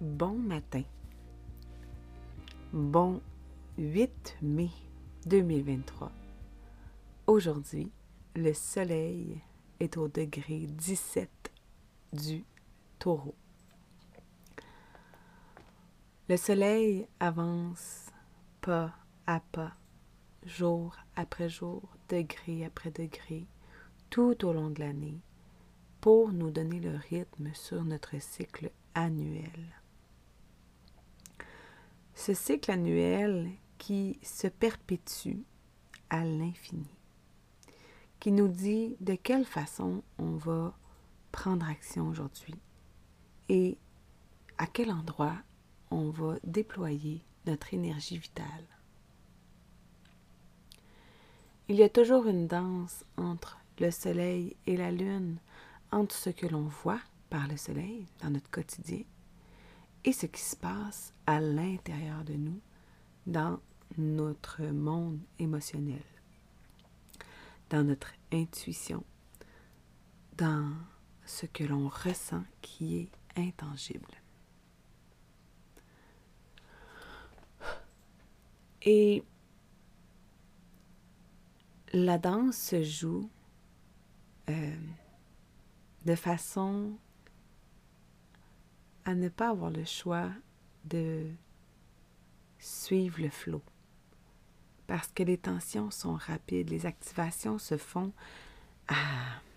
Bon matin. Bon 8 mai 2023. Aujourd'hui, le soleil est au degré 17 du taureau. Le soleil avance pas à pas, jour après jour, degré après degré, tout au long de l'année, pour nous donner le rythme sur notre cycle annuel ce cycle annuel qui se perpétue à l'infini, qui nous dit de quelle façon on va prendre action aujourd'hui et à quel endroit on va déployer notre énergie vitale. Il y a toujours une danse entre le soleil et la lune, entre ce que l'on voit par le soleil dans notre quotidien et ce qui se passe à l'intérieur de nous, dans notre monde émotionnel, dans notre intuition, dans ce que l'on ressent qui est intangible. Et la danse se joue euh, de façon à ne pas avoir le choix de suivre le flot. Parce que les tensions sont rapides, les activations se font à,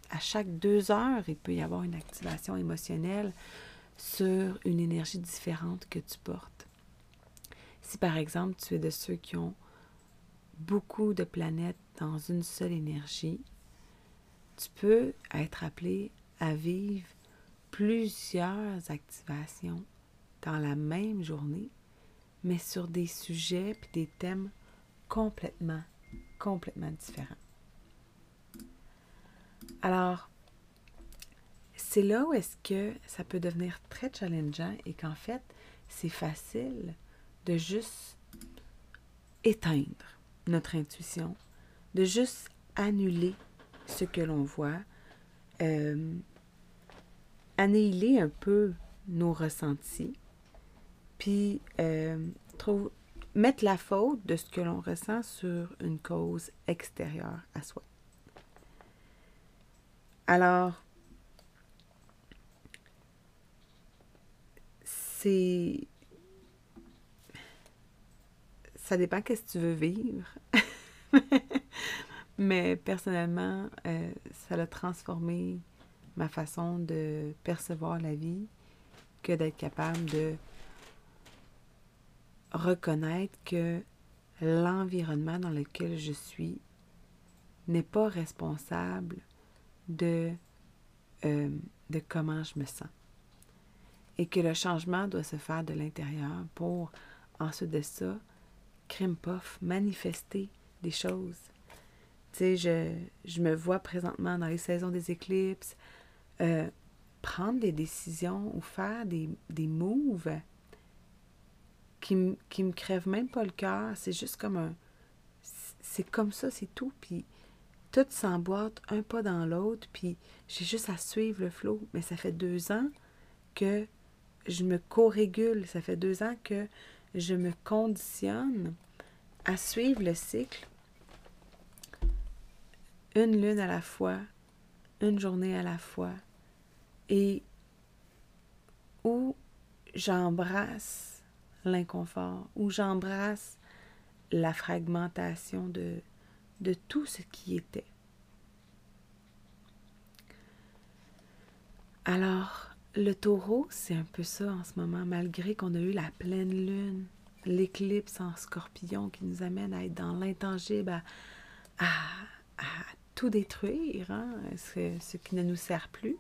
à chaque deux heures. Il peut y avoir une activation émotionnelle sur une énergie différente que tu portes. Si par exemple tu es de ceux qui ont beaucoup de planètes dans une seule énergie, tu peux être appelé à vivre plusieurs activations dans la même journée, mais sur des sujets et des thèmes complètement, complètement différents. Alors, c'est là où est-ce que ça peut devenir très challengeant et qu'en fait, c'est facile de juste éteindre notre intuition, de juste annuler ce que l'on voit, euh, annihiler un peu nos ressentis, puis euh, mettre la faute de ce que l'on ressent sur une cause extérieure à soi. Alors, c'est... Ça dépend qu'est-ce que tu veux vivre. Mais personnellement, euh, ça l'a transformé ma façon de percevoir la vie que d'être capable de reconnaître que l'environnement dans lequel je suis n'est pas responsable de, euh, comment je me sens. Et que le changement doit se faire de l'intérieur pour, ensuite de ça, crime puff, manifester des choses. Tu sais, je me vois présentement dans les saisons des éclipses, euh, prendre des décisions ou faire des, des moves qui, qui me crèvent même pas le cœur. C'est juste comme un. C'est comme ça, c'est tout. Puis tout s'emboîte un pas dans l'autre. Puis j'ai juste à suivre le flot. Mais ça fait deux ans que je me co-régule. Ça fait deux ans que je me conditionne à suivre le cycle une lune à la fois, une journée à la fois, et où j'embrasse l'inconfort, où j'embrasse la fragmentation de, tout ce qui était. Alors, le taureau, c'est un peu ça en ce moment, malgré qu'on a eu la pleine lune l'éclipse en scorpion qui nous amène à être dans l'intangible, à, tout détruire, hein, ce qui ne nous sert plus,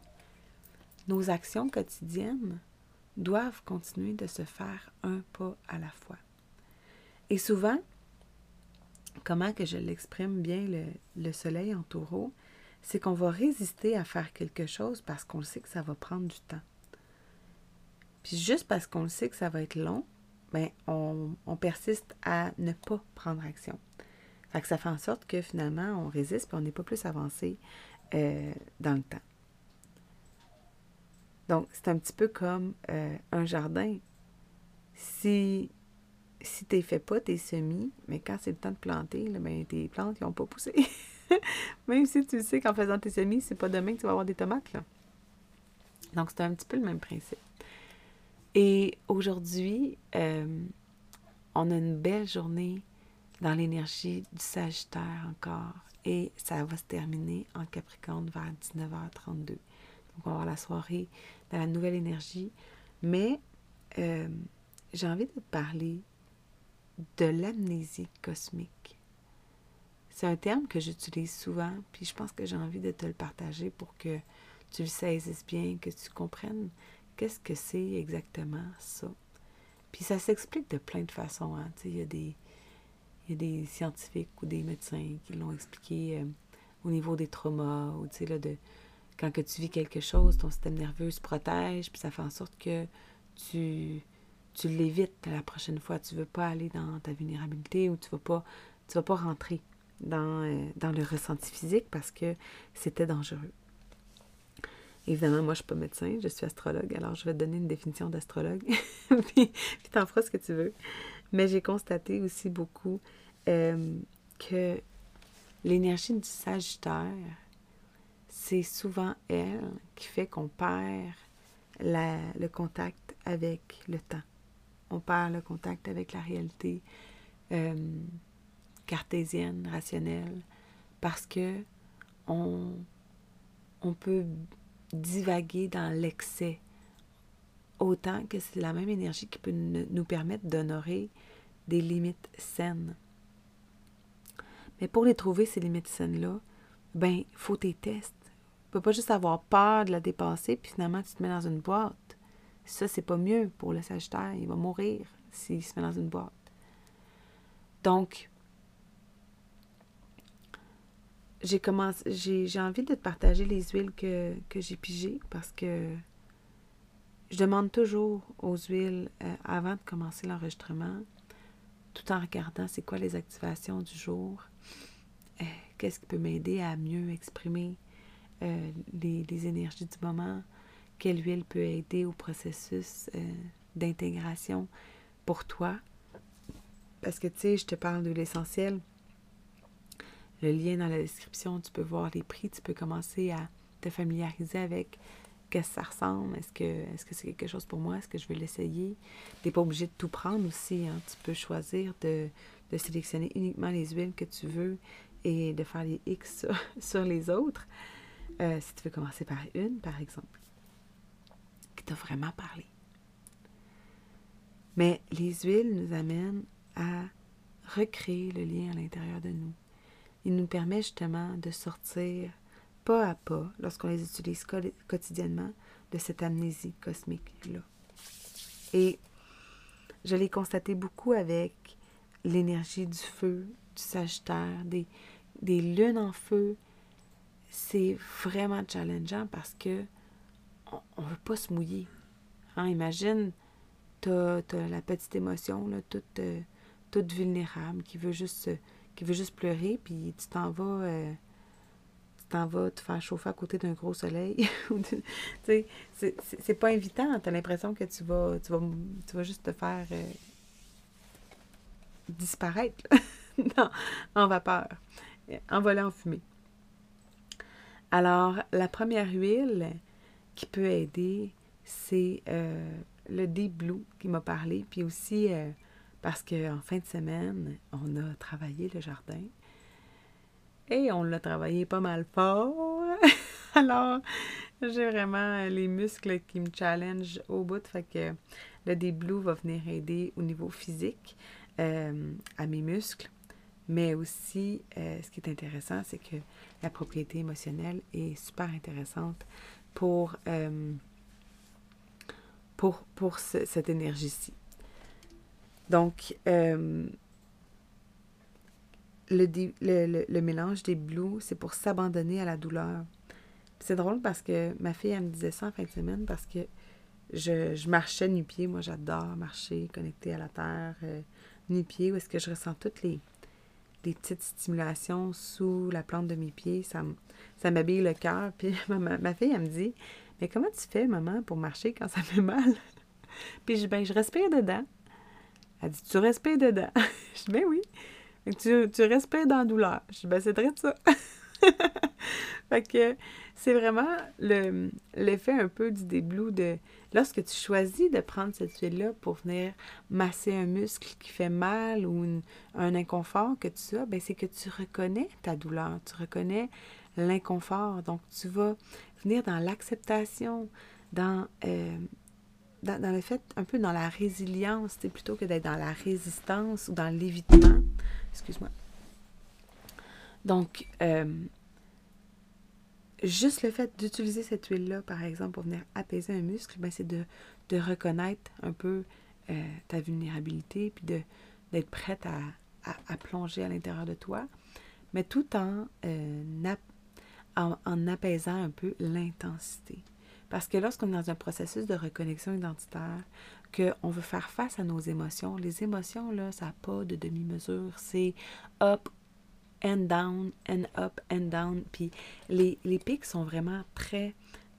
nos actions quotidiennes doivent continuer de se faire un pas à la fois. Et souvent, comment que je l'exprime bien le, soleil en taureau, c'est qu'on va résister à faire quelque chose parce qu'on sait que ça va prendre du temps. Puis juste parce qu'on sait que ça va être long, ben on, persiste à ne pas prendre action. Fait que ça fait en sorte que finalement, on résiste et on n'est pas plus avancé euh, dans le temps. Donc, c'est un petit peu comme euh, un jardin. Si, si tu ne fais pas tes semis, mais quand c'est le temps de planter, ben, tes plantes n'ont pas poussé. même si tu sais qu'en faisant tes semis, c'est pas demain que tu vas avoir des tomates. Là. Donc, c'est un petit peu le même principe. Et aujourd'hui, euh, on a une belle journée dans l'énergie du Sagittaire encore. Et ça va se terminer en Capricorne vers 19h32. Donc, on va avoir la soirée dans la nouvelle énergie. Mais euh, j'ai envie de te parler de l'amnésie cosmique. C'est un terme que j'utilise souvent, puis je pense que j'ai envie de te le partager pour que tu le saisisses bien, que tu comprennes qu'est-ce que c'est exactement ça. Puis ça s'explique de plein de façons. Hein. Il y, a des, y a des scientifiques ou des médecins qui l'ont expliqué euh, au niveau des traumas, ou là, de, quand tu vis quelque chose, ton système nerveux se protège, puis ça fait en sorte que tu, tu l'évites la prochaine fois. Tu ne veux pas aller dans ta vulnérabilité ou tu ne vas, pas, rentrer dans, euh, dans le ressenti physique parce que c'était dangereux. Évidemment, moi, je ne suis pas médecin, je suis astrologue, alors je vais te donner une définition d'astrologue, puis, puis t'en feras ce que tu veux. Mais j'ai constaté aussi beaucoup euh, que l'énergie du Sagittaire, c'est souvent elle qui fait qu'on perd le contact avec le temps. On perd le contact avec la réalité euh, cartésienne, rationnelle, parce que on, on peut divaguer dans l'excès, autant que c'est la même énergie qui peut nous permettre d'honorer des limites saines. Mais pour les trouver, ces limites saines-là, ben, faut tes tests. Peux pas juste avoir peur de la dépasser, puis finalement, tu te mets dans une boîte. Ça, c'est pas mieux pour le Sagittaire. Il va mourir s'il se met dans une boîte. Donc, j'ai commencé, j'ai, envie de te partager les huiles que, j'ai pigées parce que je demande toujours aux huiles euh, avant de commencer l'enregistrement, tout en regardant c'est quoi les activations du jour, euh, qu'est-ce qui peut m'aider à mieux exprimer euh, les, énergies du moment, quelle huile peut aider au processus d'intégration pour toi? Parce que tu sais, je te parle de l'essentiel le lien dans la description, tu peux voir les prix, tu peux commencer à te familiariser avec qu'est-ce que ça ressemble, est-ce que est-ce que c'est quelque chose pour moi, est-ce que je vais l'essayer? Tu n'es pas obligé de tout prendre aussi, hein. tu peux choisir de, sélectionner uniquement les huiles que tu veux et de faire les X sur, les autres. Euh, si tu veux commencer par une, par exemple, qui t'a vraiment parlé. Mais les huiles nous amènent à recréer le lien à l'intérieur de nous il nous permet justement de sortir pas à pas, lorsqu'on les utilise quotidiennement, de cette amnésie cosmique-là. Et je l'ai constaté beaucoup avec l'énergie du feu, du Sagittaire, des, des lunes en feu. C'est vraiment challengeant parce que on ne veut pas se mouiller. Hein, imagine, tu as, la petite émotion, là, toute, euh, toute vulnérable, qui veut juste qui veut juste pleurer, puis tu t'en vas, euh, tu t'en vas te faire chauffer à côté d'un gros soleil. c'est pas invitant. Tu as l'impression que tu vas, tu vas, tu vas juste te faire euh, disparaître en vapeur, envoler en fumée. Alors, la première huile qui peut aider, c'est euh, le Deep Blue qui m'a parlé, puis aussi parce qu'en fin de semaine, on a travaillé le jardin et on l'a travaillé pas mal fort. Alors, J'ai vraiment les muscles qui me challenge au bout. Fait que le Deep Blue va venir aider au niveau physique euh, à mes muscles. Mais aussi, euh, ce qui est intéressant, c'est que la propriété émotionnelle est super intéressante pour, euh, cette énergie-ci. Donc, le, le, mélange des blues, c'est pour s'abandonner à la douleur. C'est drôle parce que ma fille, elle me disait ça en fin de semaine parce que je, marchais nu-pied. Moi, j'adore marcher, connecté à la terre, euh, nu-pied, où est-ce que je ressens toutes les, les petites stimulations sous la plante de mes pieds. Ça, ça m'habille le cœur. Puis ma, fille, elle me dit Mais comment tu fais, maman, pour marcher quand ça fait mal Puis je dis Ben, je respire dedans. Elle dit Tu respires dedans Je dis Ben oui. Tu, tu respires dans la douleur. Je dis Ben, c'est très ça. fait que c'est vraiment l'effet un peu du déblou de lorsque tu choisis de prendre cette huile-là pour venir masser un muscle qui fait mal ou un inconfort que tu as, ben c'est que tu reconnais ta douleur, tu reconnais l'inconfort. Donc, tu vas venir dans l'acceptation, dans, euh, dans, le fait, un peu dans la résilience, plutôt que d'être dans la résistance ou dans l'évitement. Excuse-moi. Donc, euh, juste le fait d'utiliser cette huile-là, par exemple, pour venir apaiser un muscle, ben, c'est de, reconnaître un peu euh, ta vulnérabilité, puis d'être prête à, plonger à l'intérieur de toi, mais tout en, euh, en, en, apaisant un peu l'intensité. Parce que lorsqu'on est dans un processus de reconnexion identitaire, qu'on veut faire face à nos émotions, les émotions, là, ça n'a pas de demi-mesure. C'est up and down, and up, and down. Puis les, les pics sont vraiment très,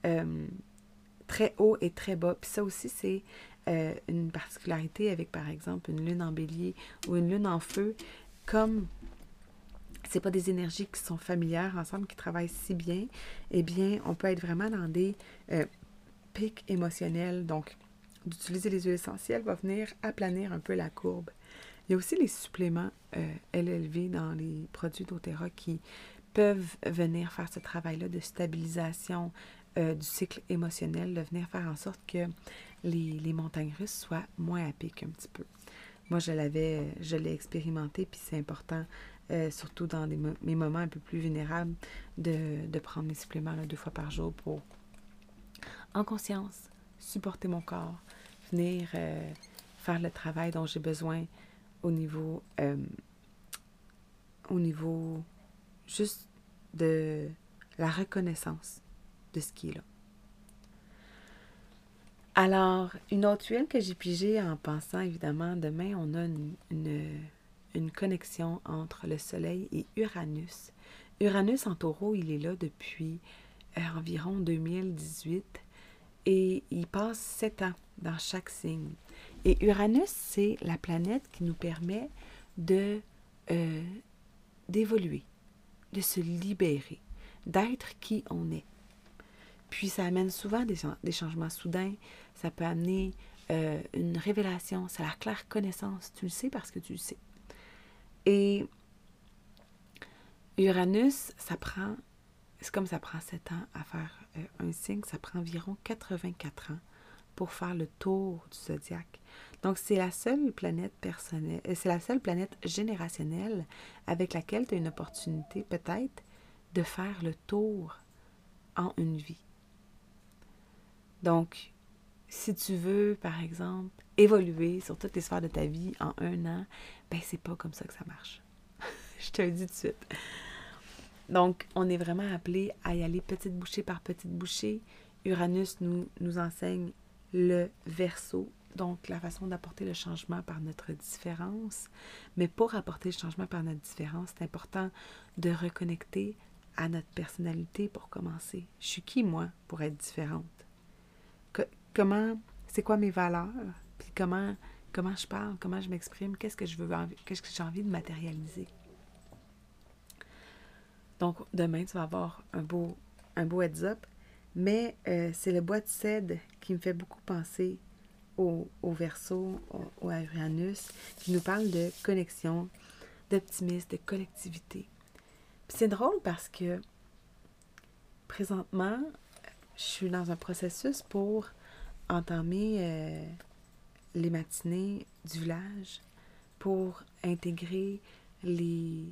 euh, très hauts et très bas. Puis ça aussi, c'est euh, une particularité avec, par exemple, une lune en bélier ou une lune en feu. Comme c'est pas des énergies qui sont familières ensemble, qui travaillent si bien, eh bien, on peut être vraiment dans des euh, pics émotionnels. Donc, d'utiliser les huiles essentielles va venir aplanir un peu la courbe. Il y a aussi les suppléments euh, LLV dans les produits d'Otera qui peuvent venir faire ce travail-là de stabilisation euh, du cycle émotionnel, de venir faire en sorte que les, montagnes russes soient moins à pic un petit peu. Moi, je l'avais, je l'ai expérimenté, puis c'est important, euh, surtout dans mes moments un peu plus vulnérables, de, prendre mes suppléments deux fois par jour pour, en conscience, supporter mon corps, venir faire le travail dont j'ai besoin au niveau, euh, au niveau juste de la reconnaissance de ce qui est là. Alors, une autre huile que j'ai pigée en pensant, évidemment, demain, on a une, une, connexion entre le Soleil et Uranus. Uranus en taureau, il est là depuis euh, environ 2018 et il passe sept ans dans chaque signe. Et Uranus, c'est la planète qui nous permet de euh, d'évoluer, de se libérer, d'être qui on est. Puis ça amène souvent des, des changements soudains, ça peut amener euh, une révélation, c'est la claire connaissance. Tu le sais parce que tu le sais. Et Uranus, ça prend, c'est comme ça prend sept ans à faire euh, un signe, ça prend environ 84 ans pour faire le tour du zodiaque. Donc, c'est la seule planète personnelle, euh, c'est la seule planète générationnelle avec laquelle tu as une opportunité peut-être de faire le tour en une vie. Donc, si tu veux, par exemple, évoluer sur toutes les sphères de ta vie en un an, ben c'est pas comme ça que ça marche. Je te le dis tout de suite. Donc, on est vraiment appelé à y aller petite bouchée par petite bouchée. Uranus nous, nous enseigne le verso, donc la façon d'apporter le changement par notre différence. Mais pour apporter le changement par notre différence, c'est important de reconnecter à notre personnalité pour commencer. Je suis qui, moi, pour être différente? comment, c'est quoi mes valeurs? Puis comment, comment je parle, comment je m'exprime, qu'est-ce que je veux, qu'est-ce que j'ai envie de matérialiser? Donc, demain, tu vas avoir un beau, un beau heads-up mais euh, c'est le bois de cèdre qui me fait beaucoup penser au, au verso, au, Uranus, qui nous parle de connexion, d'optimisme, de collectivité. c'est drôle parce que présentement, je suis dans un processus pour entamer euh, les matinées du village, pour intégrer les,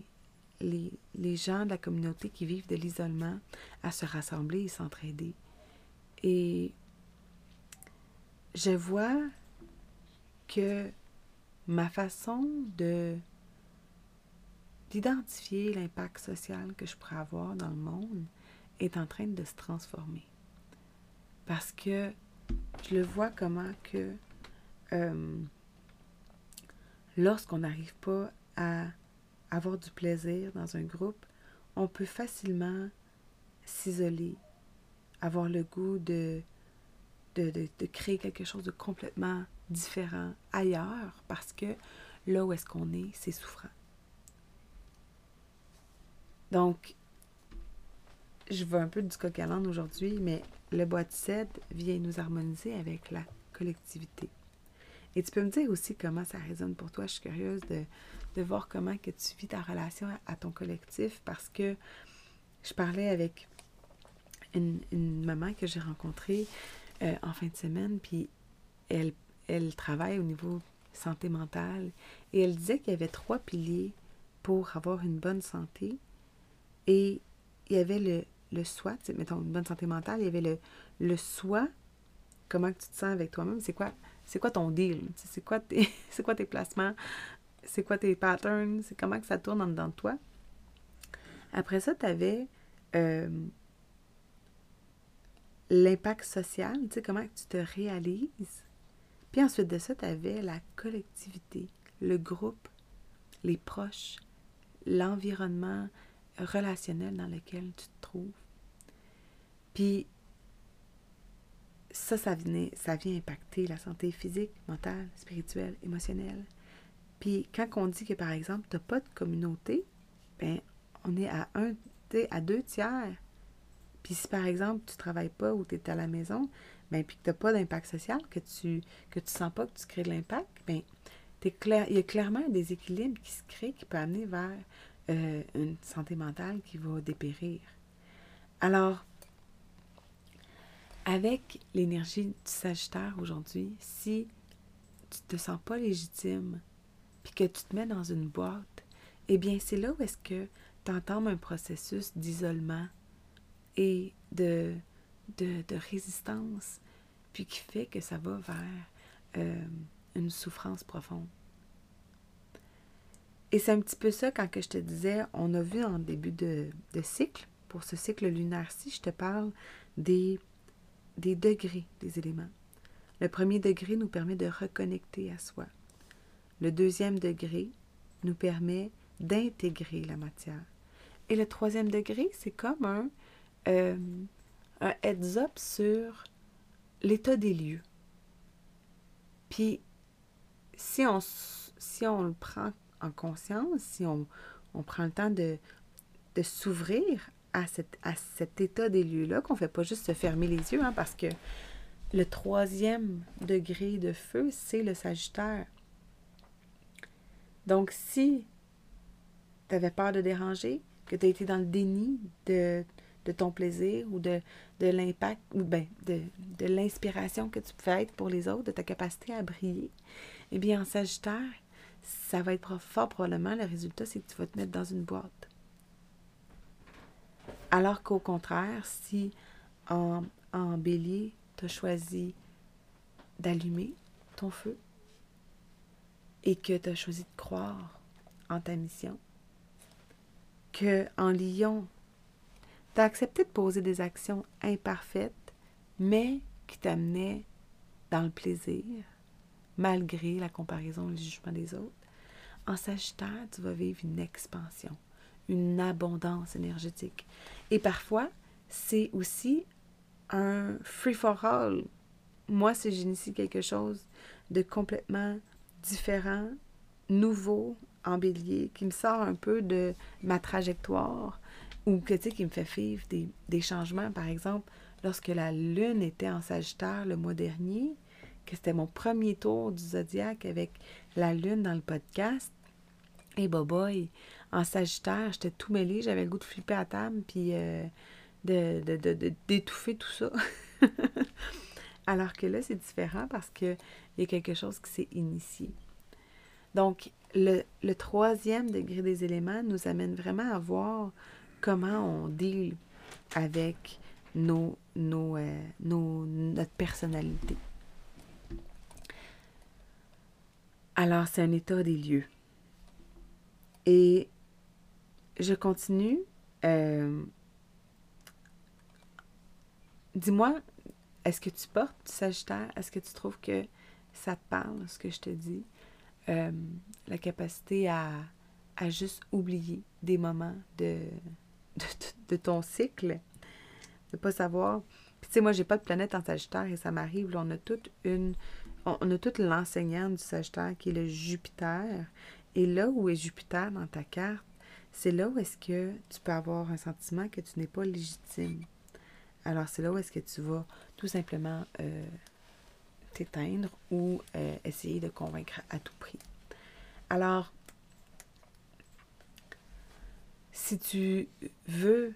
les, les, gens de la communauté qui vivent de l'isolement à se rassembler et s'entraider. Et je vois que ma façon de d'identifier l'impact social que je pourrais avoir dans le monde est en train de se transformer. Parce que je le vois comment que euh, lorsqu'on n'arrive pas à avoir du plaisir dans un groupe, on peut facilement s'isoler, avoir le goût de de, de, créer quelque chose de complètement différent ailleurs parce que là où est-ce qu'on est, c'est souffrant. Donc, je veux un peu du coq à aujourd'hui, mais le de cèdre vient nous harmoniser avec la collectivité. Et tu peux me dire aussi comment ça résonne pour toi. Je suis curieuse de, de voir comment que tu vis ta relation à, ton collectif parce que je parlais avec une, une maman que j'ai rencontrée euh, en fin de semaine, puis elle, elle travaille au niveau santé mentale. Et elle disait qu'il y avait trois piliers pour avoir une bonne santé. Et il y avait le, le soi, mettons une bonne santé mentale, il y avait le, le soi, comment tu te sens avec toi-même, c'est quoi, c'est quoi ton deal, c'est quoi, tes, c'est quoi tes placements, c'est quoi tes patterns, c'est comment que ça tourne en dedans de toi? Après ça, tu avais euh, l'impact social, tu sais, comment tu te réalises. Puis ensuite de ça, tu avais la collectivité, le groupe, les proches, l'environnement relationnel dans lequel tu te trouves. Puis ça, ça, venait, ça vient impacter la santé physique, mentale, spirituelle, émotionnelle. Puis quand on dit que, par exemple, tu n'as pas de communauté, ben on est à un, à deux tiers puis si par exemple tu ne travailles pas ou tu es à la maison, ben, puis que tu n'as pas d'impact social, que tu que tu sens pas que tu crées de l'impact, bien, clair, il y a clairement un déséquilibre qui se crée qui peut amener vers euh, une santé mentale qui va dépérir. Alors, avec l'énergie du Sagittaire aujourd'hui, si tu ne te sens pas légitime, puis que tu te mets dans une boîte, eh bien, c'est là où est-ce que tu entends un processus d'isolement, et de, résistance, puis qui fait que ça va vers euh, une souffrance profonde. Et c'est un petit peu ça quand je te disais, on a vu en début de, de cycle, pour ce cycle lunaire-ci, je te parle des, des degrés des éléments. Le premier degré nous permet de reconnecter à soi. Le deuxième degré nous permet d'intégrer la matière. Et le troisième degré, c'est comme un, euh, un heads-up sur l'état des lieux. Puis, si on, le prend en conscience, si on, prend le temps de, s'ouvrir à cet état des lieux-là, qu'on ne fait pas juste se fermer les yeux, hein, parce que le troisième degré de feu, c'est le Sagittaire. Donc, si tu avais peur de déranger, que tu as été dans le déni de, de ton plaisir ou de, l'impact ou ben, de, de l'inspiration que tu peux être pour les autres, de ta capacité à briller, eh bien, en Sagittaire, ça va être fort probablement, le résultat, c'est que tu vas te mettre dans une boîte. Alors qu'au contraire, si en, en bélier, tu as choisi d'allumer ton feu et que tu as choisi de croire en ta mission, que en lion, tu as accepté de poser des actions imparfaites, mais qui t'amenaient dans le plaisir, malgré la comparaison et le jugement des autres. En Sagittaire, tu vas vivre une expansion, une abondance énergétique. Et parfois, c'est aussi un free for all. Moi, si j'initie quelque chose de complètement différent, nouveau, en bélier, qui me sort un peu de ma trajectoire, ou que, tu sais, qui me fait vivre des, des, changements. Par exemple, lorsque la Lune était en Sagittaire le mois dernier, que c'était mon premier tour du zodiaque avec la Lune dans le podcast, et hey, boy, en Sagittaire, j'étais tout mêlé, j'avais le goût de flipper à table, puis euh, de, d'étouffer tout ça. Alors que là, c'est différent parce qu'il y a quelque chose qui s'est initié. Donc, le, troisième degré des éléments nous amène vraiment à voir comment on deal avec nos, nos, euh, nos, notre personnalité. Alors, c'est un état des lieux. Et je continue. Euh, dis-moi, est-ce que tu portes du Sagittaire? Est-ce que tu trouves que ça te parle, ce que je te dis? Euh, la capacité à, à, juste oublier des moments de, de, ton cycle, de pas savoir. Puis tu sais, moi, j'ai pas de planète en Sagittaire et ça m'arrive, on a toute une... On a toute l'enseignante du Sagittaire qui est le Jupiter. Et là où est Jupiter dans ta carte, c'est là où est-ce que tu peux avoir un sentiment que tu n'es pas légitime. Alors, c'est là où est-ce que tu vas tout simplement euh, t'éteindre ou euh, essayer de convaincre à tout prix. Alors, si tu veux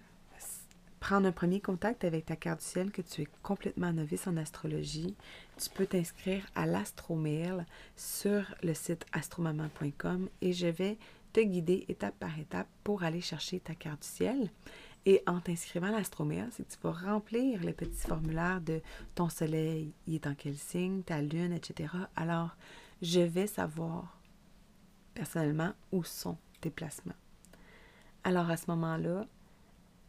prendre un premier contact avec ta carte du ciel, que tu es complètement novice en astrologie, tu peux t'inscrire à l'astromail sur le site astromaman.com et je vais te guider étape par étape pour aller chercher ta carte du ciel. Et en t'inscrivant à l'astromail, c'est que tu vas remplir le petit formulaire de ton soleil, il est en quel signe, ta lune, etc. Alors, je vais savoir personnellement où sont tes placements. Alors, à ce moment-là,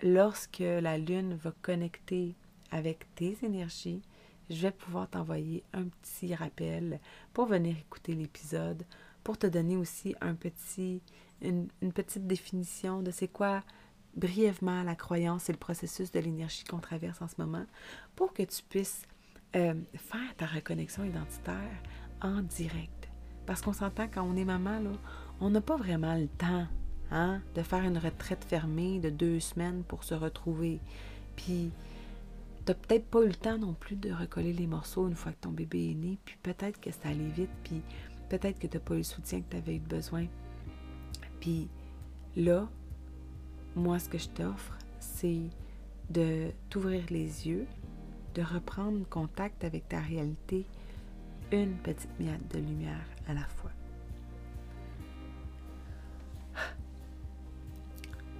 lorsque la lune va connecter avec tes énergies, je vais pouvoir t'envoyer un petit rappel pour venir écouter l'épisode, pour te donner aussi un petit, une, petite définition de c'est quoi brièvement la croyance et le processus de l'énergie qu'on traverse en ce moment, pour que tu puisses euh, faire ta reconnexion identitaire en direct. Parce qu'on s'entend quand on est maman, là, on n'a pas vraiment le temps hein, de faire une retraite fermée de deux semaines pour se retrouver. Puis, t'as peut-être pas eu le temps non plus de recoller les morceaux une fois que ton bébé est né, puis peut-être que ça allait vite, puis peut-être que tu n'as pas eu le soutien que tu avais eu besoin. Puis là, moi, ce que je t'offre, c'est de t'ouvrir les yeux, de reprendre contact avec ta réalité, une petite miette de lumière à la fois.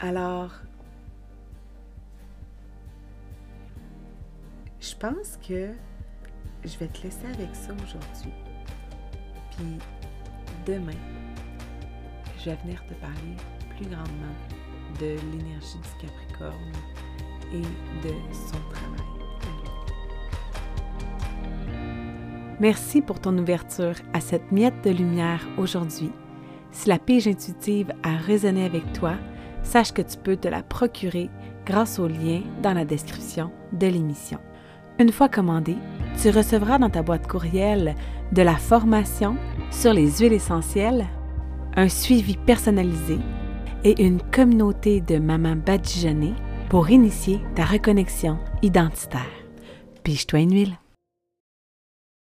Alors, je pense que je vais te laisser avec ça aujourd'hui. Puis demain, je vais venir te parler plus grandement de l'énergie du Capricorne et de son travail. Merci pour ton ouverture à cette miette de lumière aujourd'hui. Si la pige intuitive a résonné avec toi, sache que tu peux te la procurer grâce au lien dans la description de l'émission. Une fois commandée, tu recevras dans ta boîte courriel de la formation sur les huiles essentielles, un suivi personnalisé et une communauté de mamans badigeonnées pour initier ta reconnexion identitaire. Pige-toi une huile.